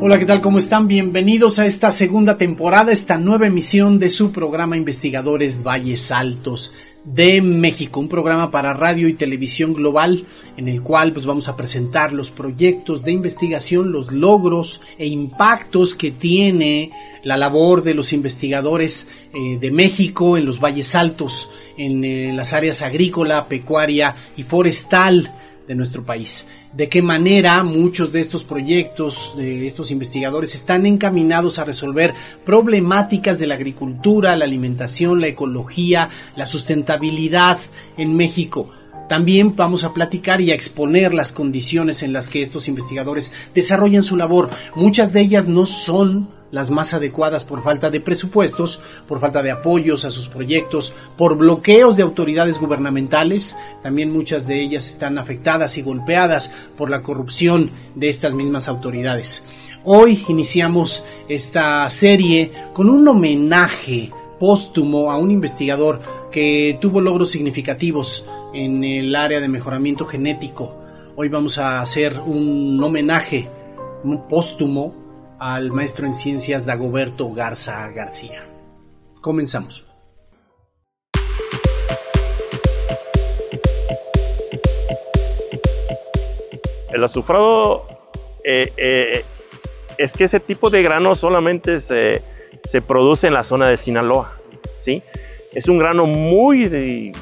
Hola, ¿qué tal? ¿Cómo están? Bienvenidos a esta segunda temporada, esta nueva emisión de su programa Investigadores Valles Altos de México, un programa para radio y televisión global en el cual pues vamos a presentar los proyectos de investigación, los logros e impactos que tiene la labor de los investigadores eh, de México en los valles altos, en eh, las áreas agrícola, pecuaria y forestal de nuestro país. De qué manera muchos de estos proyectos, de estos investigadores, están encaminados a resolver problemáticas de la agricultura, la alimentación, la ecología, la sustentabilidad en México. También vamos a platicar y a exponer las condiciones en las que estos investigadores desarrollan su labor. Muchas de ellas no son las más adecuadas por falta de presupuestos, por falta de apoyos a sus proyectos, por bloqueos de autoridades gubernamentales, también muchas de ellas están afectadas y golpeadas por la corrupción de estas mismas autoridades. Hoy iniciamos esta serie con un homenaje póstumo a un investigador que tuvo logros significativos en el área de mejoramiento genético. Hoy vamos a hacer un homenaje póstumo al maestro en ciencias Dagoberto Garza García. Comenzamos. El azufrado eh, eh, es que ese tipo de grano solamente se, se, produce en la zona de Sinaloa, ¿sí? Es un grano muy,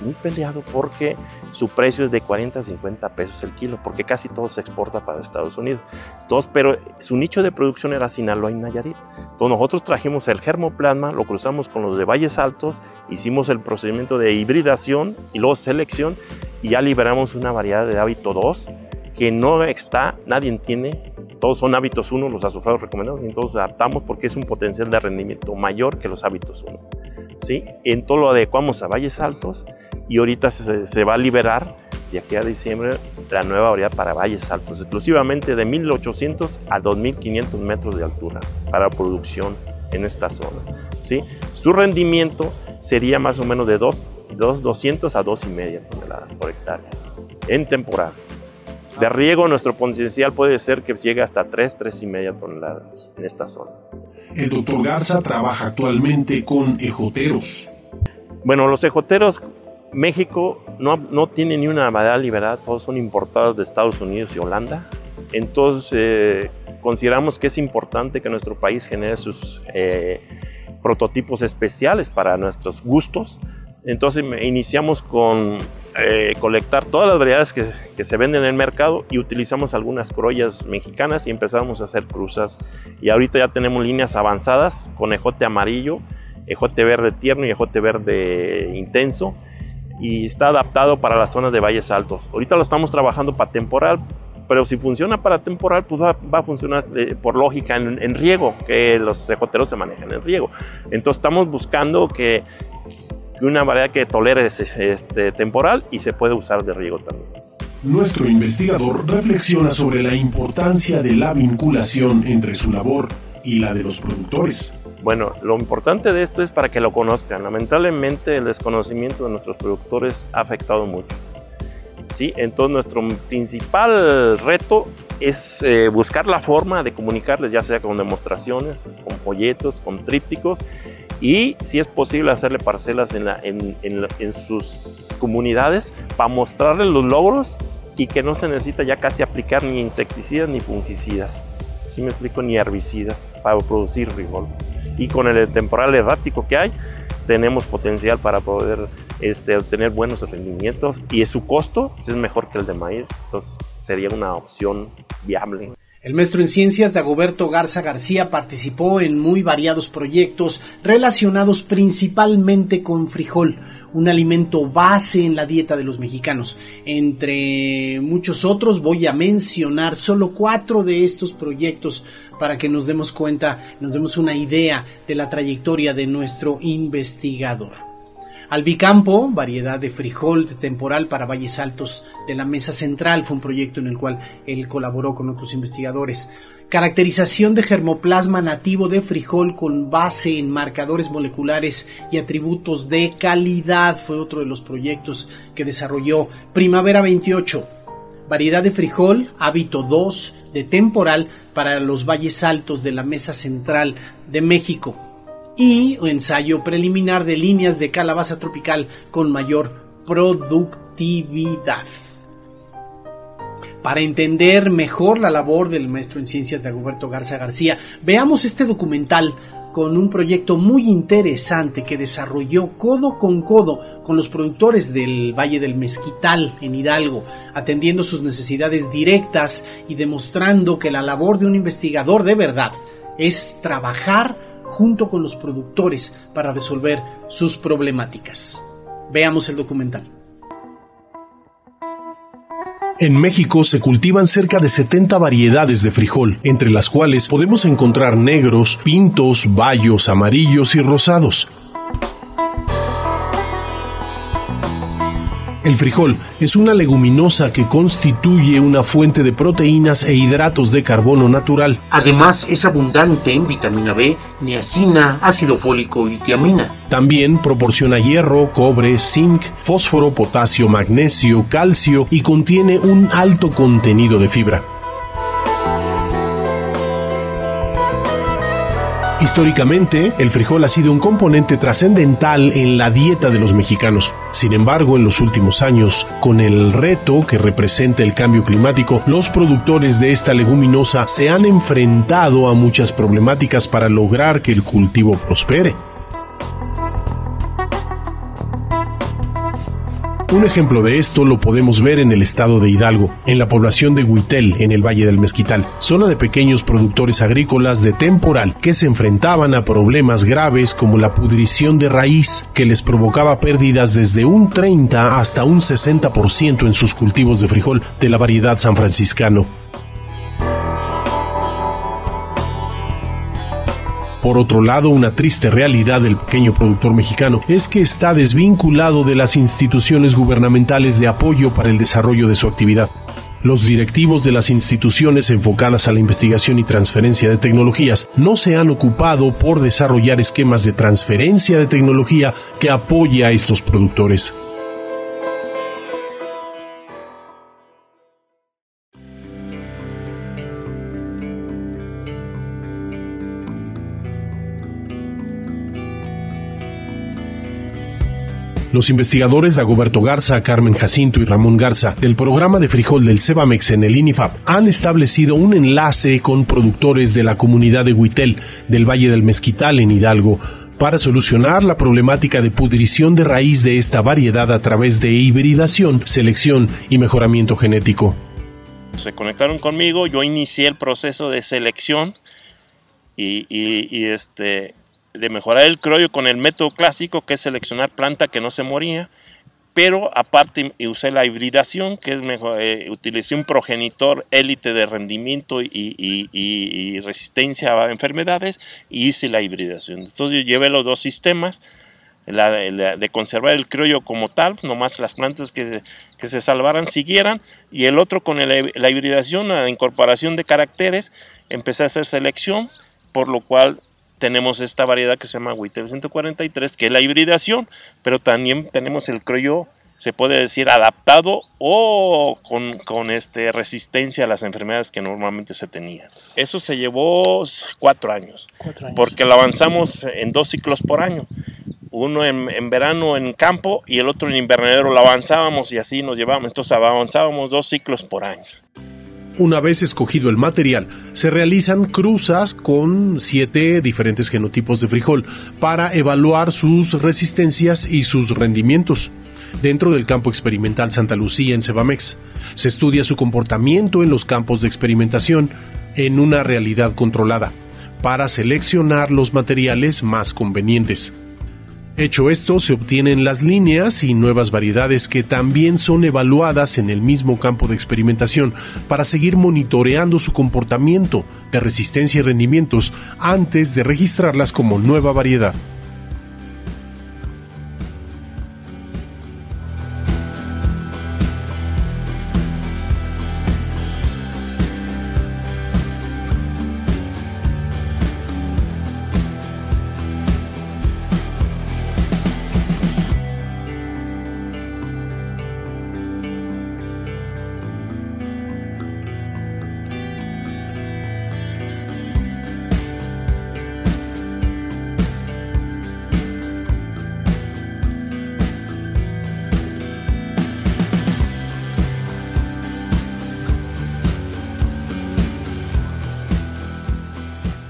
muy peleado porque su precio es de 40 a 50 pesos el kilo, porque casi todo se exporta para Estados Unidos. Entonces, pero su nicho de producción era Sinaloa y Nayarit. Entonces nosotros trajimos el germoplasma, lo cruzamos con los de Valles Altos, hicimos el procedimiento de hibridación y luego selección y ya liberamos una variedad de hábito 2 que no está, nadie tiene, todos son hábitos 1, los azufrados recomendados, y entonces adaptamos porque es un potencial de rendimiento mayor que los hábitos 1. ¿sí? En todo lo adecuamos a valles altos y ahorita se, va a liberar de aquí a diciembre la nueva variedad para valles altos, exclusivamente de 1800 a 2500 metros de altura para producción en esta zona. ¿sí? Su rendimiento sería más o menos de 2, 200 a 2,5 toneladas por hectárea en temporada. De riego, nuestro potencial puede ser que llegue hasta 3, 3,5 toneladas en esta zona. El doctor Garza trabaja actualmente con ejoteros. Bueno, los ejoteros, México no, no tiene ni una variedad liberada, todos son importados de Estados Unidos y Holanda. Entonces, eh, consideramos que es importante que nuestro país genere sus eh, prototipos especiales para nuestros gustos. Entonces, iniciamos con eh, colectar todas las variedades que, se venden en el mercado y utilizamos algunas crollas mexicanas y empezamos a hacer cruzas. Y ahorita ya tenemos líneas avanzadas con ejote amarillo, ejote verde tierno y ejote verde intenso. Y está adaptado para las zonas de valles altos. Ahorita lo estamos trabajando para temporal, pero si funciona para temporal, pues va, a funcionar eh, por lógica en, riego, que los ejoteros se manejan en riego. Entonces estamos buscando que una variedad que tolere este, temporal y se puede usar de riego también. Nuestro investigador reflexiona sobre la importancia de la vinculación entre su labor y la de los productores. Bueno, lo importante de esto es para que lo conozcan. Lamentablemente el desconocimiento de nuestros productores ha afectado mucho. ¿Sí? Entonces nuestro principal reto es eh, buscar la forma de comunicarles, ya sea con demostraciones, con folletos, con trípticos, y si es posible hacerle parcelas en, sus comunidades para mostrarles los logros y que no se necesita ya casi aplicar ni insecticidas ni fungicidas, si me explico, ni herbicidas para producir rigol. Y con el temporal errático que hay, tenemos potencial para poder este, obtener buenos rendimientos y su costo es mejor que el de maíz, entonces sería una opción viable. El maestro en ciencias Dagoberto Garza García participó en muy variados proyectos relacionados principalmente con frijol, un alimento base en la dieta de los mexicanos. Entre muchos otros voy a mencionar solo cuatro de estos proyectos para que nos demos cuenta, nos demos una idea de la trayectoria de nuestro investigador. Albicampo, variedad de frijol temporal para valles altos de la Mesa Central, fue un proyecto en el cual él colaboró con otros investigadores. Caracterización de germoplasma nativo de frijol con base en marcadores moleculares y atributos de calidad fue otro de los proyectos que desarrolló Primavera 28 variedad de frijol, hábito 2 de temporal para los valles altos de la Mesa Central de México y ensayo preliminar de líneas de calabaza tropical con mayor productividad. Para entender mejor la labor del maestro en ciencias de Agoberto Garza García, veamos este documental con un proyecto muy interesante que desarrolló codo con codo con los productores del Valle del Mezquital en Hidalgo, atendiendo sus necesidades directas y demostrando que la labor de un investigador de verdad es trabajar junto con los productores para resolver sus problemáticas. Veamos el documental. En México se cultivan cerca de 70 variedades de frijol, entre las cuales podemos encontrar negros, pintos, bayos, amarillos y rosados. El frijol es una leguminosa que constituye una fuente de proteínas e hidratos de carbono natural. Además es abundante en vitamina B, niacina, ácido fólico y tiamina. También proporciona hierro, cobre, zinc, fósforo, potasio, magnesio, calcio y contiene un alto contenido de fibra. Históricamente, el frijol ha sido un componente trascendental en la dieta de los mexicanos. Sin embargo, en los últimos años, con el reto que representa el cambio climático, los productores de esta leguminosa se han enfrentado a muchas problemáticas para lograr que el cultivo prospere. Un ejemplo de esto lo podemos ver en el estado de Hidalgo, en la población de Huitel, en el Valle del Mezquital, zona de pequeños productores agrícolas de temporal que se enfrentaban a problemas graves como la pudrición de raíz, que les provocaba pérdidas desde un 30 hasta un 60% en sus cultivos de frijol de la variedad san franciscano. Por otro lado, una triste realidad del pequeño productor mexicano es que está desvinculado de las instituciones gubernamentales de apoyo para el desarrollo de su actividad. Los directivos de las instituciones enfocadas a la investigación y transferencia de tecnologías no se han ocupado por desarrollar esquemas de transferencia de tecnología que apoye a estos productores. Los investigadores Dagoberto Garza, Carmen Jacinto y Ramón Garza del programa de frijol del Cebamex en el INIFAP han establecido un enlace con productores de la comunidad de Huitel del Valle del Mezquital en Hidalgo para solucionar la problemática de pudrición de raíz de esta variedad a través de hibridación, selección y mejoramiento genético. Se conectaron conmigo, yo inicié el proceso de selección y, y este, de mejorar el criollo con el método clásico, que es seleccionar planta que no se moría, pero aparte usé la hibridación, que es mejor, eh, utilicé un progenitor élite de rendimiento y, resistencia a enfermedades y hice la hibridación. Entonces yo llevé los dos sistemas, de conservar el criollo como tal, nomás las plantas que, que se salvaran siguieran, y el otro con la hibridación, la incorporación de caracteres, empecé a hacer selección, por lo cual tenemos esta variedad que se llama Whittle 143, que es la hibridación, pero también tenemos el criollo, se puede decir, adaptado o con, este, resistencia a las enfermedades que normalmente se tenían. Eso se llevó cuatro años, porque lo avanzamos en dos ciclos por año. Uno en, en, verano en campo y el otro en invernadero lo avanzábamos y así nos llevábamos. Entonces avanzábamos dos ciclos por año. Una vez escogido el material, se realizan cruzas con siete diferentes genotipos de frijol para evaluar sus resistencias y sus rendimientos. Dentro del campo experimental Santa Lucía en Cebamex, se estudia su comportamiento en los campos de experimentación en una realidad controlada para seleccionar los materiales más convenientes. Hecho esto, se obtienen las líneas y nuevas variedades que también son evaluadas en el mismo campo de experimentación para seguir monitoreando su comportamiento de resistencia y rendimientos antes de registrarlas como nueva variedad.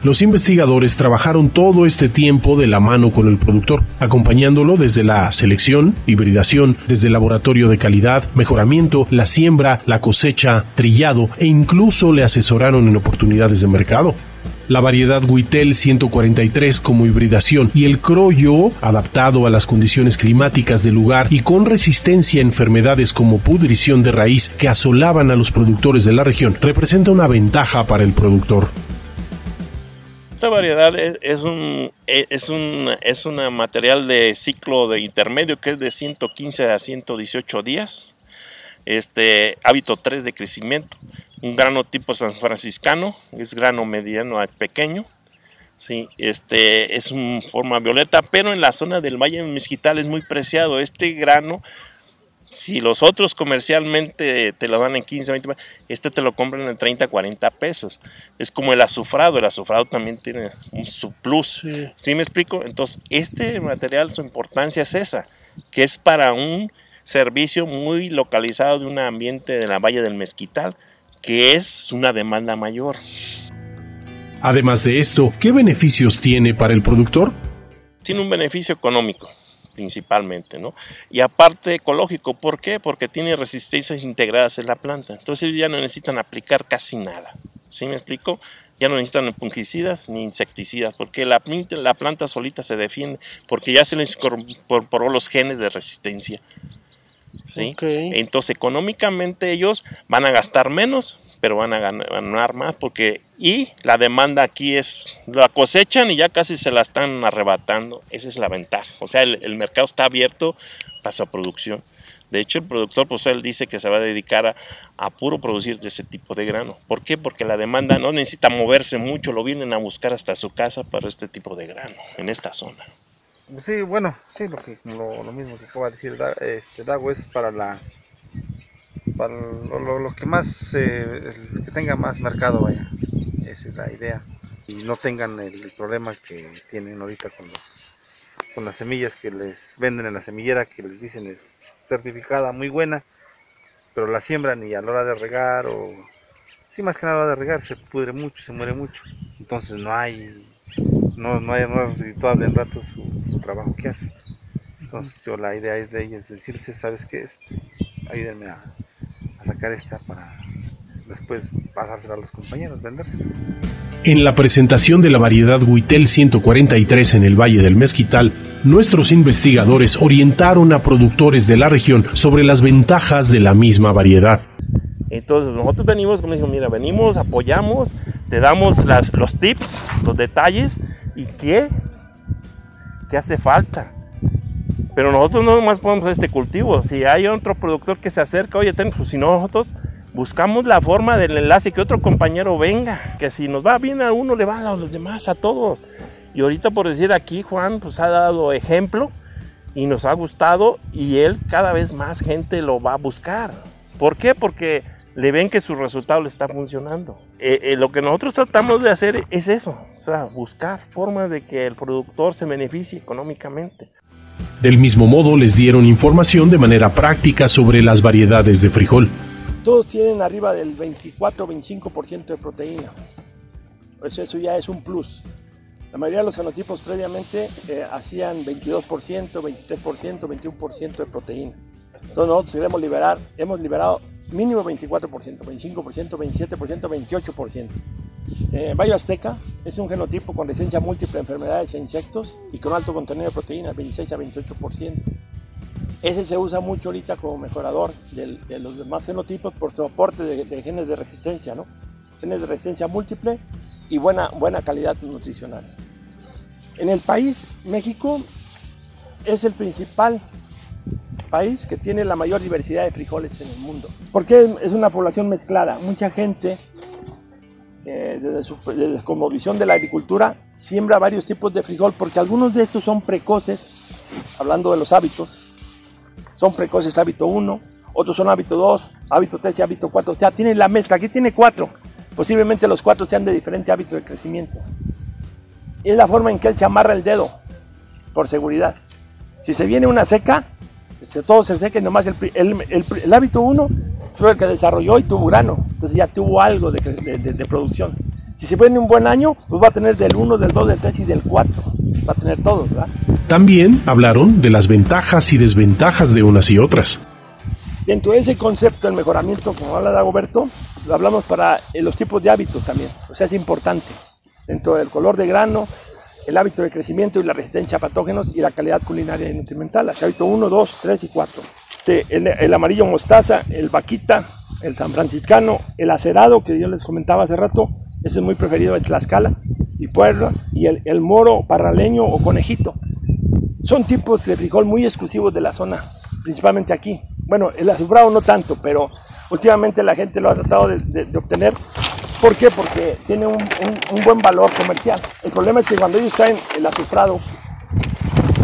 Los investigadores trabajaron todo este tiempo de la mano con el productor, acompañándolo desde la selección, hibridación, desde el laboratorio de calidad, mejoramiento, la siembra, la cosecha, trillado e incluso le asesoraron en oportunidades de mercado la variedad Huitel 143 como hibridación y el Croyo, adaptado a las condiciones climáticas del lugar y con resistencia a enfermedades como pudrición de raíz que asolaban a los productores de la región, representa una ventaja para el productor. Esta variedad es, un, es, un, es un material de ciclo de intermedio que es de 115 a 118 días. Este hábito 3 de crecimiento un grano tipo san franciscano, es grano mediano a pequeño. Sí, este es un forma violeta, pero en la zona del Valle Mezquital es muy preciado. Este grano, si los otros comercialmente te lo dan en 15, 20, este te lo compran en 30, 40 pesos. Es como el azufrado, el azufrado también tiene un su plus. ¿Sí me explico? Entonces, este material, su importancia es esa, que es para un servicio muy localizado de un ambiente de la Valle del Mezquital que es una demanda mayor. Además de esto, ¿qué beneficios tiene para el productor? Tiene un beneficio económico principalmente, ¿no? Y aparte ecológico, ¿por qué? Porque tiene resistencias integradas en la planta. Entonces ya no necesitan aplicar casi nada. ¿Sí me explico? Ya no necesitan fungicidas ni insecticidas, porque la, la planta solita se defiende, porque ya se les incorporó los genes de resistencia. ¿sí? Entonces económicamente ellos van a gastar menos, pero van a ganar más porque y la demanda aquí es la cosechan y ya casi se la están arrebatando. Esa es la ventaja. O sea, el, mercado está abierto para su producción. De hecho, el productor, pues él dice que se va a dedicar a, a, puro producir de ese tipo de grano. ¿Por qué? Porque la demanda no necesita moverse mucho, lo vienen a buscar hasta su casa para este tipo de grano, en esta zona. Sí, bueno, sí, lo, que, lo, mismo que acaba de decir este, Dago es para la para lo, que más eh, que tenga más mercado vaya esa es la idea y no tengan el, problema que tienen ahorita con los con las semillas que les venden en la semillera que les dicen es certificada muy buena pero la siembran y a la hora de regar o sí más que nada a la hora de regar se pudre mucho se muere mucho entonces no hay no, no, hay, no es en rato su, trabajo que hace. Entonces yo la idea es de ellos decirse, ¿sabes qué es? Ayúdenme a, sacar esta para después pasársela a los compañeros, venderse. En la presentación de la variedad Huitel 143 en el Valle del Mezquital, nuestros investigadores orientaron a productores de la región sobre las ventajas de la misma variedad. Entonces nosotros venimos, como dijo, mira, venimos, apoyamos, te damos las, los tips, los detalles ¿Y qué? ¿Qué hace falta? Pero nosotros no más podemos hacer este cultivo. Si hay otro productor que se acerca, oye, pues si nosotros buscamos la forma del enlace que otro compañero venga, que si nos va bien a uno, le va a los demás, a todos. Y ahorita por decir aquí, Juan, pues ha dado ejemplo y nos ha gustado y él cada vez más gente lo va a buscar. ¿Por qué? Porque le ven que su resultado le está funcionando. Eh, eh, lo que nosotros tratamos de hacer es eso, o sea, buscar formas de que el productor se beneficie económicamente. Del mismo modo, les dieron información de manera práctica sobre las variedades de frijol. Todos tienen arriba del 24-25% de proteína. Pues eso ya es un plus. La mayoría de los fenotipos previamente eh, hacían 22%, 23%, 21% de proteína. Entonces nosotros queremos liberar, hemos liberado mínimo 24%, 25%, 27%, 28%. Eh, Bayo Azteca es un genotipo con resistencia múltiple a enfermedades e insectos y con alto contenido de proteínas, 26 a 28%. Ese se usa mucho ahorita como mejorador de, los demás genotipos por su aporte de, genes de resistencia, ¿no? Genes de resistencia múltiple y buena, buena calidad nutricional. En el país, México es el principal país que tiene la mayor diversidad de frijoles en el mundo. Porque es una población mezclada. Mucha gente, eh, desde, su, como visión de la agricultura, siembra varios tipos de frijol porque algunos de estos son precoces, hablando de los hábitos, son precoces hábito 1, otros son hábito 2, hábito 3 y hábito 4. O sea, tiene la mezcla. Aquí tiene cuatro. Posiblemente los cuatro sean de diferente hábito de crecimiento. Es la forma en que él se amarra el dedo, por seguridad. Si se viene una seca, se seca y nomás el, hábito uno fue el que desarrolló y tuvo grano, entonces ya tuvo algo de, producción. Si se viene un buen año, pues va a tener del 1, del 2, del 3 y del 4. Va a tener todos, ¿verdad? También hablaron de las ventajas y desventajas de unas y otras. Dentro de ese concepto, el mejoramiento, como habla Dagoberto, lo hablamos para eh, los tipos de hábitos también. O sea, es importante. Dentro del color de grano, el hábito de crecimiento y la resistencia a patógenos y la calidad culinaria y nutrimental. El hábito 1, 2, 3 y 4. El, amarillo mostaza, el vaquita, el san franciscano, el acerado que yo les comentaba hace rato, ese es muy preferido en Tlaxcala y Puebla, y el, moro parraleño o conejito. Son tipos de frijol muy exclusivos de la zona, principalmente aquí. Bueno, el azufrado no tanto, pero últimamente la gente lo ha tratado de obtener. ¿Por qué? Porque tiene un, un, buen valor comercial. El problema es que cuando ellos traen el azufrado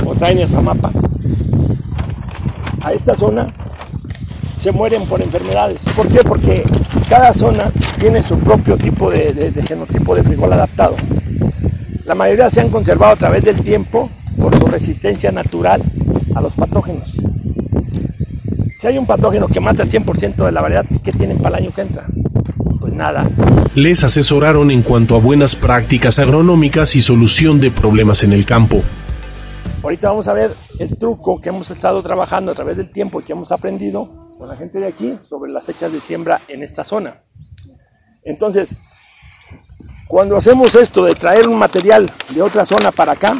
o traen el jamapa a esta zona, se mueren por enfermedades. ¿Por qué? Porque cada zona tiene su propio tipo de, de, de genotipo de frijol adaptado. La mayoría se han conservado a través del tiempo por su resistencia natural a los patógenos. Si hay un patógeno que mata el 100% de la variedad, ¿qué tienen para el año que entra? Pues nada. Les asesoraron en cuanto a buenas prácticas agronómicas y solución de problemas en el campo. Ahorita vamos a ver el truco que hemos estado trabajando a través del tiempo y que hemos aprendido con la gente de aquí sobre las fechas de siembra en esta zona. Entonces, cuando hacemos esto de traer un material de otra zona para acá,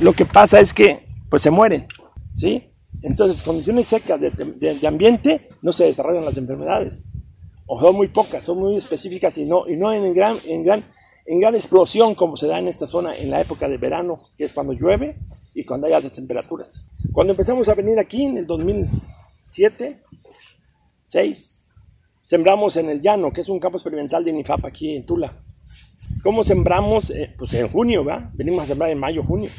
lo que pasa es que pues se mueren, ¿sí? Entonces, condiciones secas de, de, de, ambiente no se desarrollan las enfermedades. O son muy pocas, son muy específicas y no, y no en, gran, en, gran, en gran explosión como se da en esta zona en la época de verano, que es cuando llueve y cuando hay altas temperaturas. Cuando empezamos a venir aquí en el 2007, 6, sembramos en el llano, que es un campo experimental de INIFAP aquí en Tula. ¿Cómo sembramos? Eh, pues en junio, ¿va? Venimos a sembrar en mayo, junio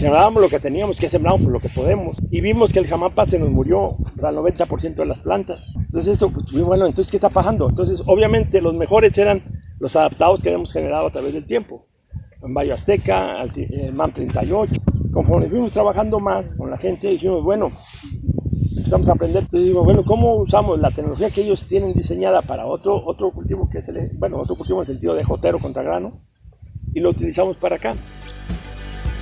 sembrábamos lo que teníamos que sembramos por lo que podemos. Y vimos que el jamapa se nos murió al 90% de las plantas. Entonces esto, pues, bueno, entonces ¿qué está pasando? Entonces obviamente los mejores eran los adaptados que habíamos generado a través del tiempo. En Valle Azteca, eh, MAM 38. Conforme fuimos trabajando más con la gente, dijimos, bueno, empezamos a aprender. Entonces digo, bueno, ¿cómo usamos la tecnología que ellos tienen diseñada para otro, otro cultivo que es el, bueno, otro cultivo en el sentido de jotero contra grano? Y lo utilizamos para acá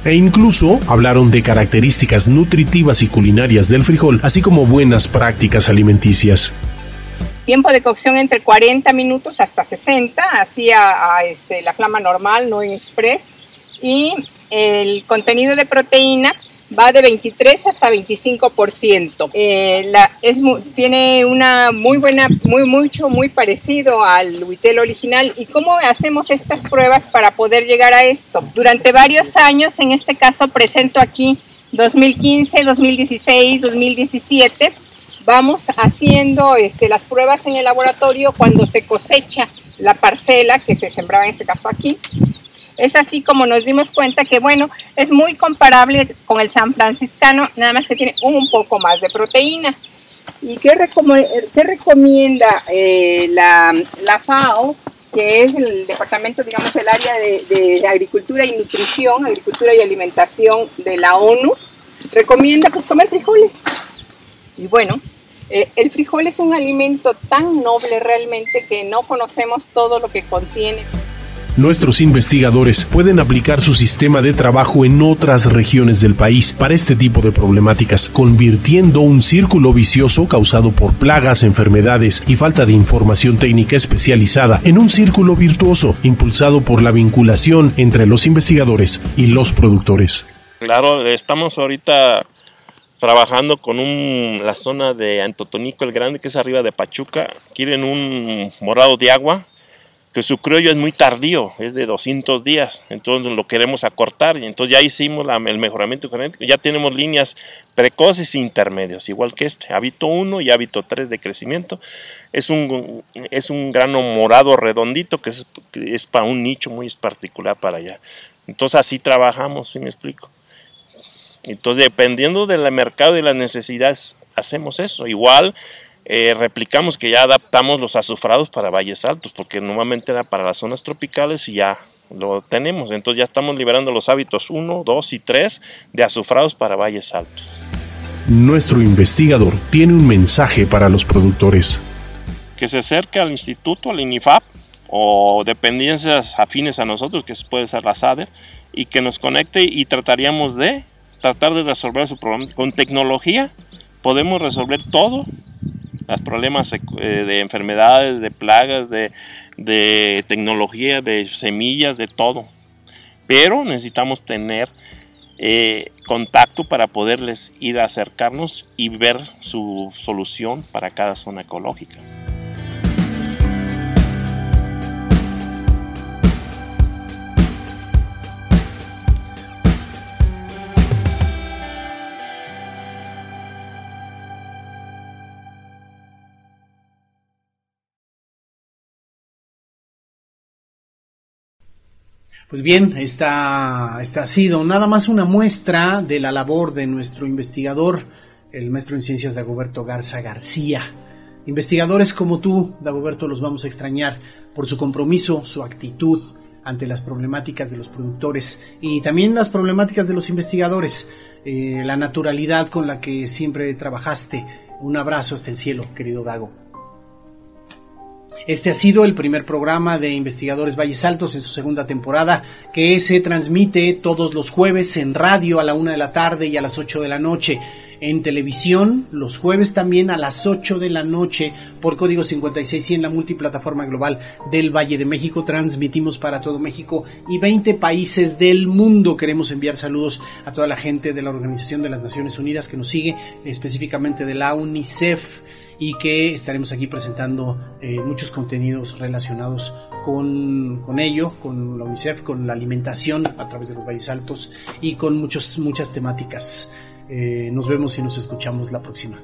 e incluso hablaron de características nutritivas y culinarias del frijol, así como buenas prácticas alimenticias. Tiempo de cocción entre 40 minutos hasta 60, así a, este, la flama normal, no en express. Y el contenido de proteína va de 23 hasta 25%. Eh, tiene una muy buena, muy mucho, muy parecido al huitel original. ¿Y cómo hacemos estas pruebas para poder llegar a esto? Durante varios años, en este caso presento aquí 2015, 2016, 2017, vamos haciendo este, las pruebas en el laboratorio cuando se cosecha la parcela que se sembraba en este caso aquí es así como nos dimos cuenta que, bueno, es muy comparable con el San Franciscano, nada más que tiene un poco más de proteína. ¿Y qué, recomienda eh, la, la, FAO, que es el departamento, digamos, el área de, de, Agricultura y Nutrición, Agricultura y Alimentación de la ONU? Recomienda pues comer frijoles. Y bueno, eh, el frijol es un alimento tan noble realmente que no conocemos todo lo que contiene. Nuestros investigadores pueden aplicar su sistema de trabajo en otras regiones del país para este tipo de problemáticas, convirtiendo un círculo vicioso causado por plagas, enfermedades y falta de información técnica especializada en un círculo virtuoso impulsado por la vinculación entre los investigadores y los productores. Claro, estamos ahorita trabajando con la zona de Antotonico el Grande, que es arriba de Pachuca. Quieren un morado de agua que su criollo es muy tardío, es de 200 días, entonces lo queremos acortar y entonces ya hicimos la, el mejoramiento genético, ya tenemos líneas precoces e intermedios, igual que este, hábito 1 y hábito 3 de crecimiento, es un, es un grano morado redondito que es, es para un nicho muy particular para allá, entonces así trabajamos, si me explico. Entonces dependiendo del mercado y las necesidades hacemos eso, igual eh, replicamos que ya adaptamos los azufrados para valles altos, porque normalmente era para las zonas tropicales y ya lo tenemos. Entonces ya estamos liberando los hábitos 1, 2 y 3 de azufrados para valles altos. Nuestro investigador tiene un mensaje para los productores. Que se acerque al instituto, al INIFAP, o dependencias afines a nosotros, que puede ser la SADER, y que nos conecte y trataríamos de tratar de resolver su problema. Con tecnología podemos resolver todo, los problemas eh, de enfermedades, de plagas, de, de tecnología, de semillas, de todo. Pero necesitamos tener eh, contacto para poderles ir a acercarnos y ver su solución para cada zona ecológica. Pues bien, esta, esta ha sido nada más una muestra de la labor de nuestro investigador, el maestro en ciencias Dagoberto Garza García. Investigadores como tú, Dagoberto, los vamos a extrañar por su compromiso, su actitud ante las problemáticas de los productores y también las problemáticas de los investigadores, eh, la naturalidad con la que siempre trabajaste. Un abrazo hasta el cielo, querido Dago. Este ha sido el primer programa de Investigadores Valles Altos en su segunda temporada, que se transmite todos los jueves en radio a la una de la tarde y a las 8 de la noche. En televisión, los jueves también a las 8 de la noche por código 56 y en la multiplataforma global del Valle de México. Transmitimos para todo México y 20 países del mundo. Queremos enviar saludos a toda la gente de la Organización de las Naciones Unidas que nos sigue, específicamente de la UNICEF y que estaremos aquí presentando eh, muchos contenidos relacionados con, con, ello, con la UNICEF, con la alimentación a través de los valles altos y con muchos, muchas temáticas. Eh, nos vemos y nos escuchamos la próxima.